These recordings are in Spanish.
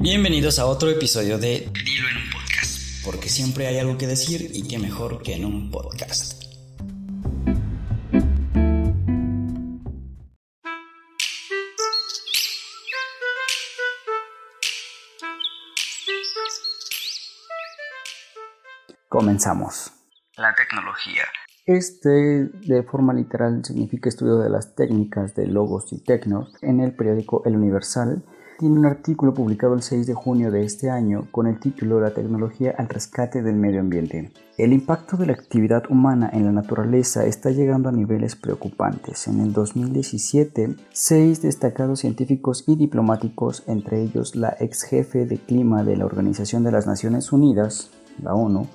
Bienvenidos a otro episodio de Dilo en un podcast, porque siempre hay algo que decir y qué mejor que en un podcast. Comenzamos. La tecnología. Este, de forma literal, significa estudio de las técnicas de logos y tecnos en el periódico El Universal tiene un artículo publicado el 6 de junio de este año con el título La tecnología al rescate del medio ambiente. El impacto de la actividad humana en la naturaleza está llegando a niveles preocupantes. En el 2017, seis destacados científicos y diplomáticos, entre ellos la ex jefe de clima de la Organización de las Naciones Unidas, la ONU,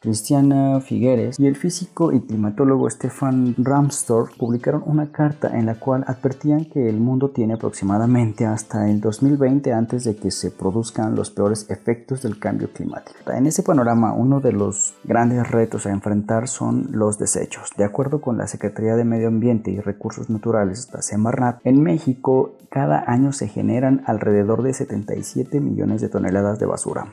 Cristiana Figueres y el físico y climatólogo Stefan Ramstorff publicaron una carta en la cual advertían que el mundo tiene aproximadamente hasta el 2020 antes de que se produzcan los peores efectos del cambio climático. En ese panorama, uno de los grandes retos a enfrentar son los desechos. De acuerdo con la Secretaría de Medio Ambiente y Recursos Naturales, la Semarnat, en México cada año se generan alrededor de 77 millones de toneladas de basura.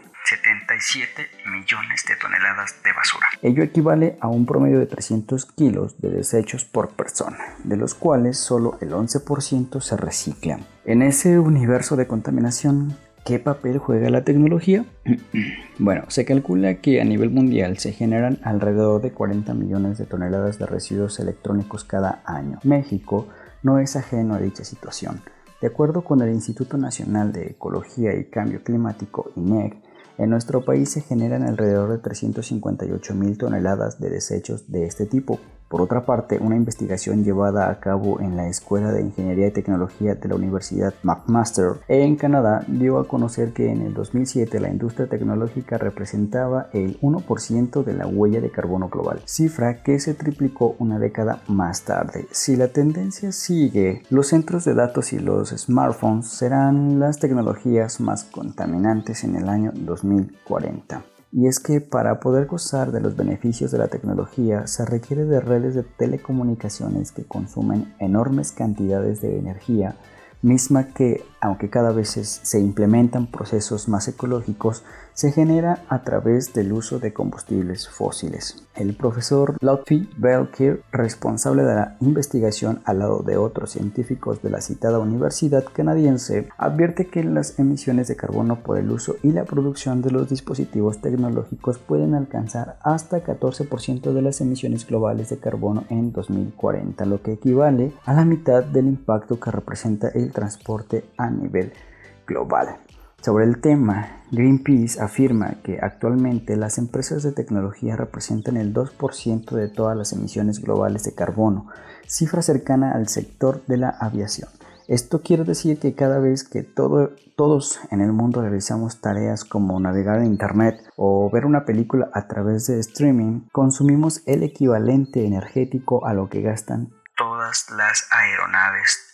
77 millones de toneladas de basura. Ello equivale a un promedio de 300 kilos de desechos por persona, de los cuales solo el 11% se reciclan. En ese universo de contaminación, ¿qué papel juega la tecnología? bueno, se calcula que a nivel mundial se generan alrededor de 40 millones de toneladas de residuos electrónicos cada año. México no es ajeno a dicha situación. De acuerdo con el Instituto Nacional de Ecología y Cambio Climático, INEC, en nuestro país se generan alrededor de 358 mil toneladas de desechos de este tipo, por otra parte, una investigación llevada a cabo en la Escuela de Ingeniería y Tecnología de la Universidad McMaster en Canadá dio a conocer que en el 2007 la industria tecnológica representaba el 1% de la huella de carbono global, cifra que se triplicó una década más tarde. Si la tendencia sigue, los centros de datos y los smartphones serán las tecnologías más contaminantes en el año 2040 y es que para poder gozar de los beneficios de la tecnología se requiere de redes de telecomunicaciones que consumen enormes cantidades de energía, misma que, aunque cada vez se implementan procesos más ecológicos, se genera a través del uso de combustibles fósiles. El profesor Lotfi Belkir, responsable de la investigación al lado de otros científicos de la citada universidad canadiense, advierte que las emisiones de carbono por el uso y la producción de los dispositivos tecnológicos pueden alcanzar hasta 14% de las emisiones globales de carbono en 2040, lo que equivale a la mitad del impacto que representa el transporte a nivel global. Sobre el tema, Greenpeace afirma que actualmente las empresas de tecnología representan el 2% de todas las emisiones globales de carbono, cifra cercana al sector de la aviación. Esto quiere decir que cada vez que todos en el mundo realizamos tareas como navegar en Internet o ver una película a través de streaming, consumimos el equivalente energético a lo que gastan todas las aeronaves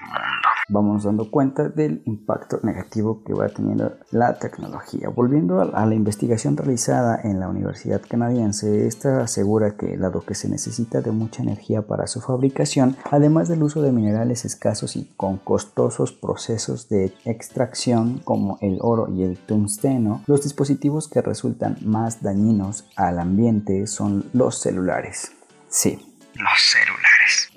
mundo. Vamos dando cuenta del impacto negativo que va teniendo la tecnología. Volviendo a la investigación realizada en la Universidad Canadiense, esta asegura que dado que se necesita de mucha energía para su fabricación, además del uso de minerales escasos y con costosos procesos de extracción como el oro y el tungsteno, los dispositivos que resultan más dañinos al ambiente son los celulares. Sí, los celulares.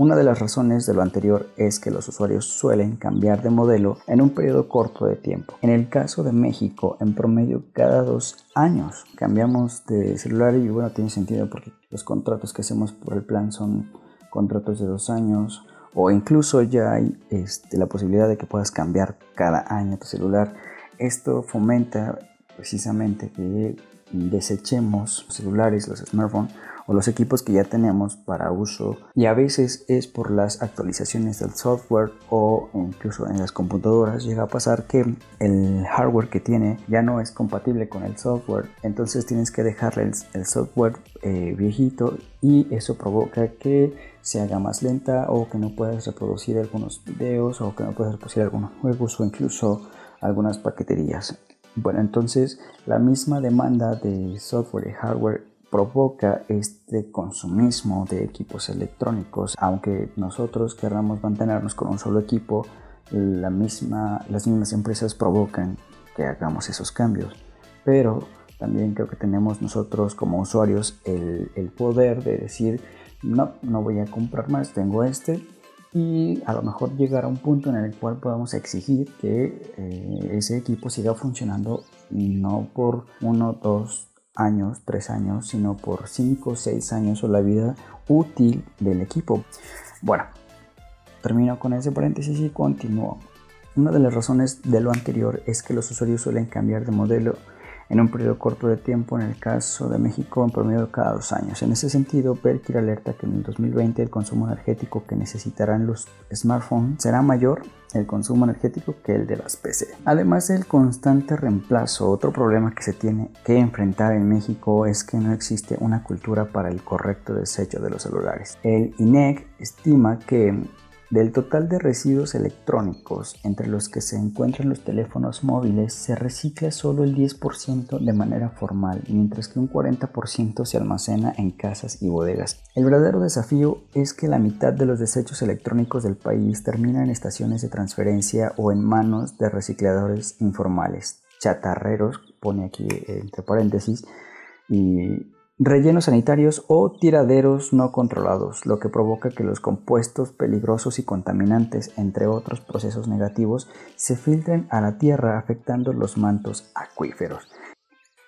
Una de las razones de lo anterior es que los usuarios suelen cambiar de modelo en un periodo corto de tiempo. En el caso de México, en promedio cada dos años cambiamos de celular y bueno, tiene sentido porque los contratos que hacemos por el plan son contratos de dos años o incluso ya hay este, la posibilidad de que puedas cambiar cada año tu celular. Esto fomenta precisamente que desechemos celulares, los smartphones o los equipos que ya tenemos para uso y a veces es por las actualizaciones del software o incluso en las computadoras llega a pasar que el hardware que tiene ya no es compatible con el software entonces tienes que dejarle el, software eh, viejito y eso provoca que se haga más lenta o que no puedas reproducir algunos videos o que no puedas reproducir algunos juegos o incluso algunas paqueterías. Bueno, entonces la misma demanda de software y hardware provoca este consumismo de equipos electrónicos. Aunque nosotros querramos mantenernos con un solo equipo, la misma, las mismas empresas provocan que hagamos esos cambios. Pero también creo que tenemos nosotros como usuarios el, poder de decir, no, no voy a comprar más, tengo este. Y a lo mejor llegar a un punto en el cual podamos exigir que eh, ese equipo siga funcionando no por uno, dos años, tres años, sino por cinco, seis años o la vida útil del equipo. Bueno, termino con ese paréntesis y continúo. Una de las razones de lo anterior es que los usuarios suelen cambiar de modelo en un periodo corto de tiempo, en el caso de México en promedio cada dos años. En ese sentido, Perkir alerta que en el 2020 el consumo energético que necesitarán los smartphones será mayor el consumo energético que el de las PC. Además del constante reemplazo, otro problema que se tiene que enfrentar en México es que no existe una cultura para el correcto desecho de los celulares. El INEC estima que del total de residuos electrónicos, entre los que se encuentran los teléfonos móviles, se recicla solo el 10% de manera formal, mientras que un 40% se almacena en casas y bodegas. El verdadero desafío es que la mitad de los desechos electrónicos del país terminan en estaciones de transferencia o en manos de recicladores informales, chatarreros, pone aquí entre paréntesis, y rellenos sanitarios o tiraderos no controlados, lo que provoca que los compuestos peligrosos y contaminantes, entre otros procesos negativos, se filtren a la tierra afectando los mantos acuíferos.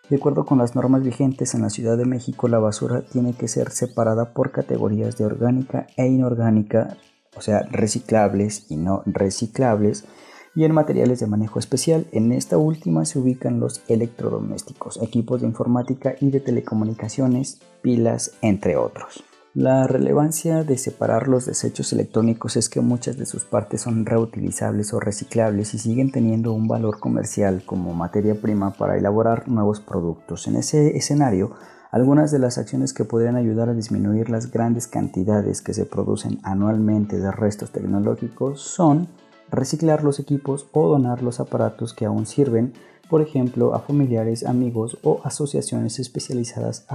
De acuerdo con las normas vigentes en la Ciudad de México, la basura tiene que ser separada por categorías de orgánica e inorgánica, o sea, reciclables y no reciclables, y en materiales de manejo especial. En esta última se ubican los electrodomésticos, equipos de informática y de telecomunicaciones, pilas, entre otros. La relevancia de separar los desechos electrónicos es que muchas de sus partes son reutilizables o reciclables y siguen teniendo un valor comercial como materia prima para elaborar nuevos productos. En ese escenario, algunas de las acciones que podrían ayudar a disminuir las grandes cantidades que se producen anualmente de restos tecnológicos son reciclar los equipos o donar los aparatos que aún sirven, por ejemplo, a familiares, amigos o asociaciones especializadas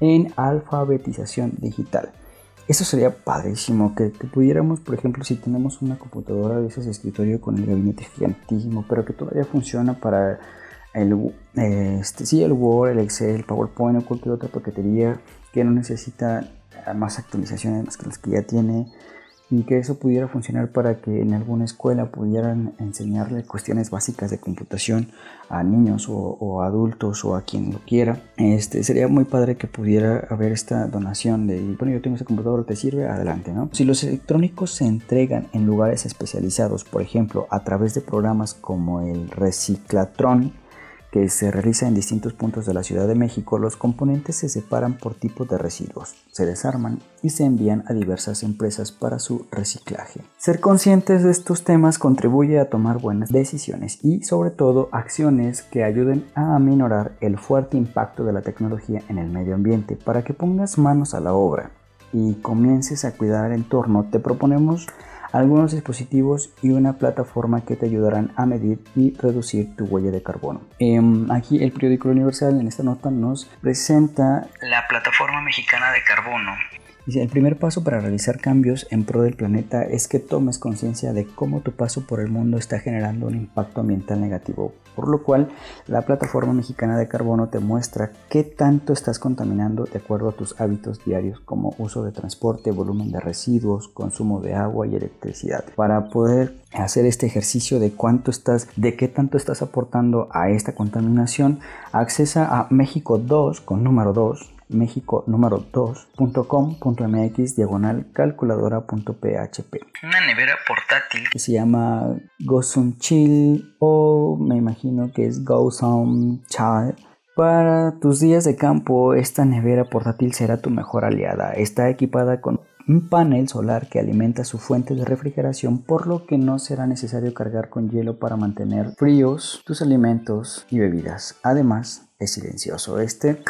en alfabetización digital. Eso sería padrísimo, que, pudiéramos, por ejemplo, si tenemos una computadora de ese escritorio con el gabinete gigantísimo, pero que todavía funciona para el, este, el Word, el Excel, el PowerPoint o cualquier otra paquetería que no necesita más actualizaciones más que las que ya tiene, y que eso pudiera funcionar para que en alguna escuela pudieran enseñarle cuestiones básicas de computación a niños o, adultos o a quien lo quiera. Este, sería muy padre que pudiera haber esta donación de, bueno, yo tengo ese computador, ¿te sirve? Adelante, ¿no? Si los electrónicos se entregan en lugares especializados, por ejemplo, a través de programas como el Reciclatron, que se realiza en distintos puntos de la Ciudad de México, los componentes se separan por tipo de residuos, se desarman y se envían a diversas empresas para su reciclaje. Ser conscientes de estos temas contribuye a tomar buenas decisiones y sobre todo acciones que ayuden a aminorar el fuerte impacto de la tecnología en el medio ambiente. Para que pongas manos a la obra y comiences a cuidar el entorno, te proponemos algunos dispositivos y una plataforma que te ayudarán a medir y reducir tu huella de carbono. Em, aquí el periódico Universal en esta nota nos presenta la plataforma mexicana de carbono Dice, el primer paso para realizar cambios en pro del planeta es que tomes conciencia de cómo tu paso por el mundo está generando un impacto ambiental negativo, por lo cual la plataforma mexicana de carbono te muestra qué tanto estás contaminando de acuerdo a tus hábitos diarios como uso de transporte, volumen de residuos, consumo de agua y electricidad. Para poder hacer este ejercicio de cuánto estás, de qué tanto estás aportando a esta contaminación, accesa a México 2 con número 2 México número 2.com.mx diagonal calculadora.php. Una nevera portátil que se llama Chill o me imagino que es Some Child. Para tus días de campo, esta nevera portátil será tu mejor aliada. Está equipada con un panel solar que alimenta su fuente de refrigeración, por lo que no será necesario cargar con hielo para mantener fríos tus alimentos y bebidas. Además, es silencioso. Este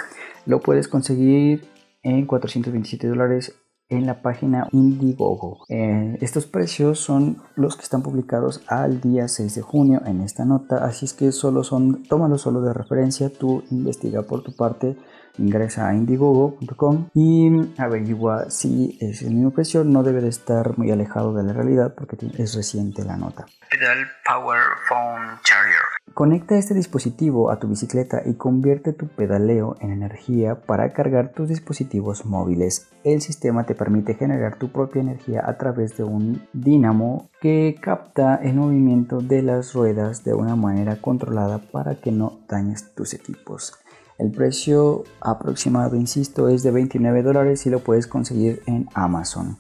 lo puedes conseguir en 427 dólares en la página Indiegogo. Eh, estos precios son los que están publicados al día 6 de junio en esta nota, así es que solo son, tómalo solo de referencia, tú investiga por tu parte, ingresa a indiegogo.com y averigua si es el mismo precio, no debe de estar muy alejado de la realidad porque es reciente la nota. Pedal Power Phone Charger Conecta este dispositivo a tu bicicleta y convierte tu pedaleo en energía para cargar tus dispositivos móviles. El sistema te permite generar tu propia energía a través de un dínamo que capta el movimiento de las ruedas de una manera controlada para que no dañes tus equipos. El precio aproximado, insisto, es de 29 dólares y lo puedes conseguir en Amazon.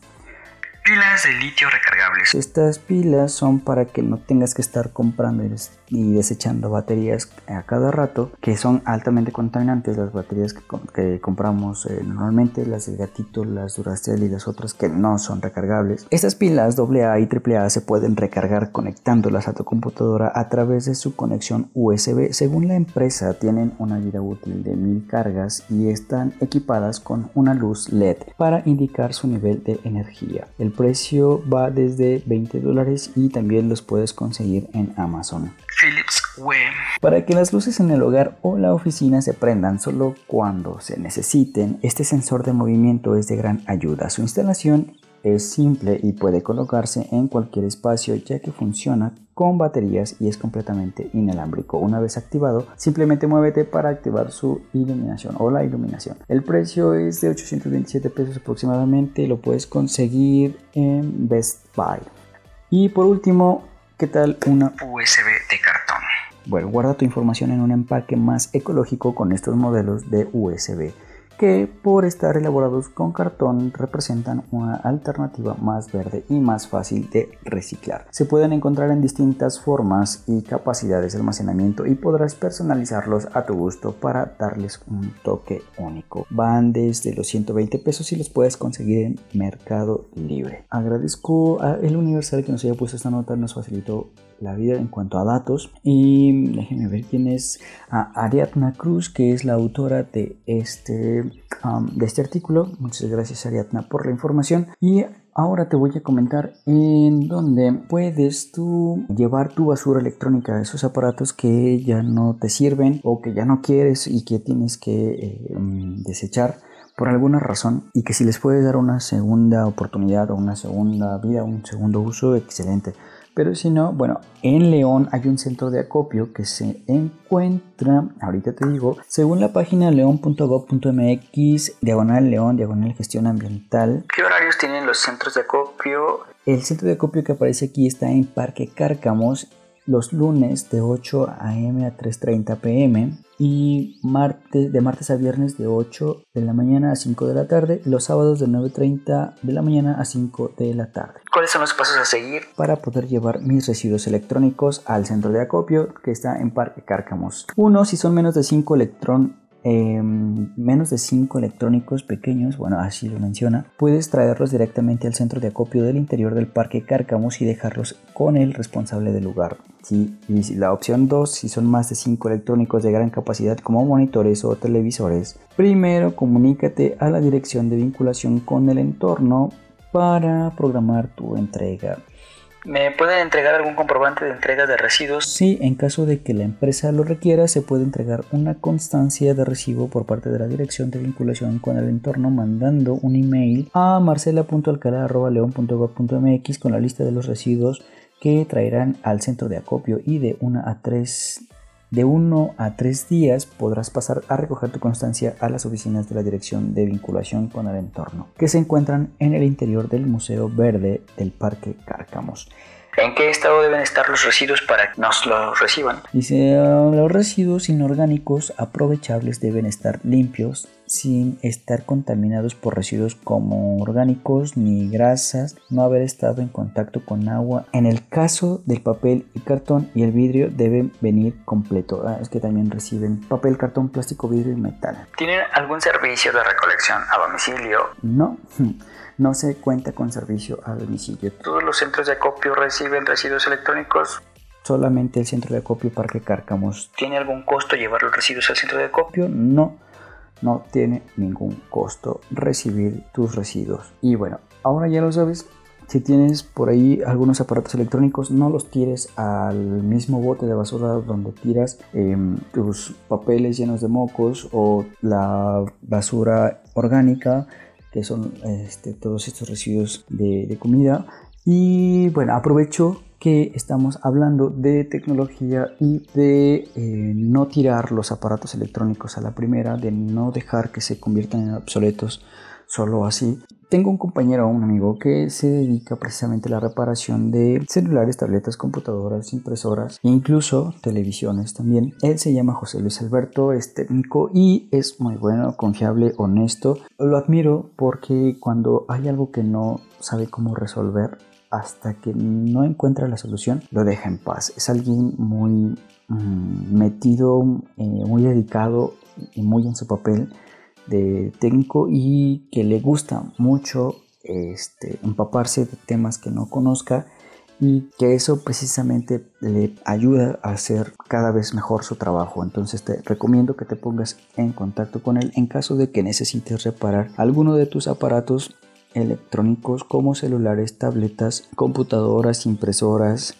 Pilas de litio recargables. Estas pilas son para que no tengas que estar comprando y desechando baterías a cada rato, que son altamente contaminantes las baterías que, compramos eh, normalmente, las del gatito, las Duracell y las otras que no son recargables. Estas pilas AA y AAA se pueden recargar conectándolas a tu computadora a través de su conexión USB. Según la empresa, tienen una vida útil de mil cargas y están equipadas con una luz LED para indicar su nivel de energía. El precio va desde 20 dólares y también los puedes conseguir en Amazon. Philips Web. Para que las luces en el hogar o la oficina se prendan solo cuando se necesiten, este sensor de movimiento es de gran ayuda. Su instalación es simple y puede colocarse en cualquier espacio ya que funciona con baterías y es completamente inalámbrico. Una vez activado, simplemente muévete para activar su iluminación o la iluminación. El precio es de 827 pesos aproximadamente, lo puedes conseguir en Best Buy. Y por último, ¿qué tal una USB de cartón? Bueno, guarda tu información en un empaque más ecológico con estos modelos de USB que por estar elaborados con cartón representan una alternativa más verde y más fácil de reciclar. Se pueden encontrar en distintas formas y capacidades de almacenamiento y podrás personalizarlos a tu gusto para darles un toque único. Van desde los 120 pesos y los puedes conseguir en Mercado Libre. Agradezco a El Universal que nos haya puesto esta nota, nos facilitó la vida en cuanto a datos. Y déjenme ver quién es Ariadna Cruz, que es la autora de este, de este artículo. Muchas gracias Ariadna por la información. Y Ahora te voy a comentar en dónde puedes tú llevar tu basura electrónica, esos aparatos que ya no te sirven o que ya no quieres y que tienes que eh, mm, desechar por alguna razón y que si les puedes dar una segunda oportunidad o una segunda vida, un segundo uso, excelente. Pero si no, bueno, en León hay un centro de acopio que se encuentra, ahorita te digo, según la página león.gov.mx, diagonal León, diagonal gestión ambiental. ¿Qué horarios tienen los centros de acopio? El centro de acopio que aparece aquí está en Parque Cárcamos los lunes de 8 a.m. a 3.30 p.m. y martes, de martes a viernes de 8 de la mañana a 5 de la tarde y los sábados de 9.30 de la mañana a 5 de la tarde. ¿Cuáles son los pasos a seguir? Para poder llevar mis residuos electrónicos al centro de acopio que está en Parque Cárcamos. Uno, si son menos de 5 electrones Em, menos de 5 electrónicos pequeños, bueno, así lo menciona, puedes traerlos directamente al centro de acopio del interior del parque Cárcamos y dejarlos con el responsable del lugar. y la opción 2, si son más de 5 electrónicos de gran capacidad como monitores o televisores, primero comunícate a la dirección de vinculación con el entorno para programar tu entrega. ¿Me pueden entregar algún comprobante de entrega de residuos? Sí, en caso de que la empresa lo requiera, se puede entregar una constancia de recibo por parte de la dirección de vinculación con el entorno mandando un email a marcela.alcalá.león.gov.mx con la lista de los residuos que traerán al centro de acopio y de una a tres de uno a tres días podrás pasar a recoger tu constancia a las oficinas de la Dirección de Vinculación con el Entorno, que se encuentran en el interior del Museo Verde del Parque Cárcamos. ¿En qué estado deben estar los residuos para que nos los reciban? Dice, los residuos inorgánicos aprovechables deben estar limpios sin estar contaminados por residuos como orgánicos ni grasas, no haber estado en contacto con agua. En el caso del papel y cartón y el vidrio deben venir completo. Ah, es que también reciben papel, cartón, plástico, vidrio y metal. ¿Tienen algún servicio de recolección a domicilio? No. no se cuenta con servicio a domicilio. ¿Todos los centros de acopio reciben residuos electrónicos? Solamente el centro de acopio Parque Cárcamos. ¿Tiene algún costo llevar los residuos al centro de acopio? No, no tiene ningún costo recibir tus residuos. Y bueno, ahora ya lo sabes. Si tienes por ahí algunos aparatos electrónicos, no los tires al mismo bote de basura donde tiras em, tus papeles llenos de mocos o la basura orgánica que son este, todos estos residuos de, comida. Y bueno, aprovecho que estamos hablando de tecnología y de eh, no tirar los aparatos electrónicos a la primera, de no dejar que se conviertan en obsoletos solo así. Tengo un compañero, un amigo que se dedica precisamente a la reparación de celulares, tabletas, computadoras, impresoras e incluso televisiones también. Él se llama José Luis Alberto, es técnico y es muy bueno, confiable, honesto. Lo admiro porque cuando hay algo que no sabe cómo resolver, hasta que no encuentra la solución, lo deja en paz. Es alguien muy mm, metido, eh, muy dedicado y muy en su papel de técnico y que le gusta mucho este, empaparse de temas que no conozca y que eso precisamente le ayuda a hacer cada vez mejor su trabajo. Entonces te recomiendo que te pongas en contacto con él en caso de que necesites reparar alguno de tus aparatos electrónicos como celulares, tabletas, computadoras, impresoras,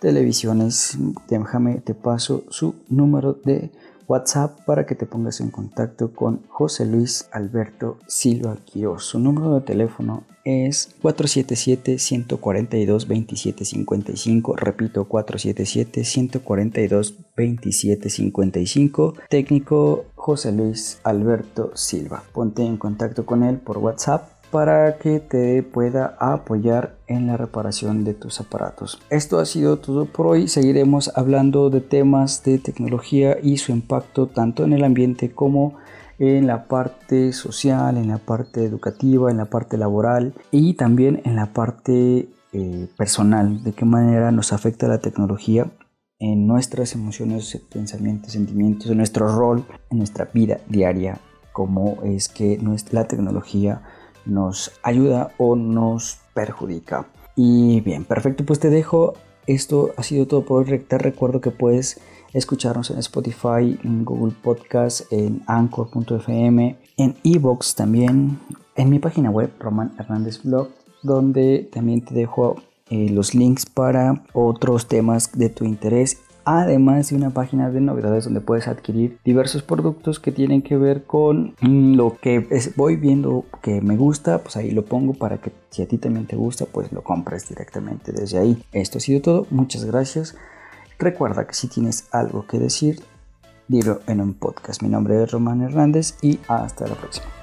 televisiones. Déjame, te paso su número de WhatsApp para que te pongas en contacto con José Luis Alberto Silva Quiroz. Su número de teléfono es 477-142-2755. Repito, 477-142-2755. Técnico José Luis Alberto Silva. Ponte en contacto con él por WhatsApp para que te pueda apoyar en la reparación de tus aparatos. Esto ha sido todo por hoy. Seguiremos hablando de temas de tecnología y su impacto tanto en el ambiente como en la parte social, en la parte educativa, en la parte laboral y también en la parte eh, personal, de qué manera nos afecta la tecnología en nuestras emociones, pensamientos, sentimientos, en nuestro rol, en nuestra vida diaria, cómo es que nuestra, la tecnología nos ayuda o nos perjudica. Y bien, perfecto, pues te dejo. Esto ha sido todo por hoy. Recuerdo que puedes escucharnos en Spotify, en Google Podcast, en Anchor.fm, en Evox también, en mi página web, Roman Hernández Blog, donde también te dejo eh, los links para otros temas de tu interés además de una página de novedades donde puedes adquirir diversos productos que tienen que ver con mm, lo que voy viendo que me gusta, pues ahí lo pongo para que si a ti también te gusta, pues lo compres directamente desde ahí. Esto ha sido todo, muchas gracias. Recuerda que si tienes algo que decir, dilo en un podcast. Mi nombre es Román Hernández y hasta la próxima.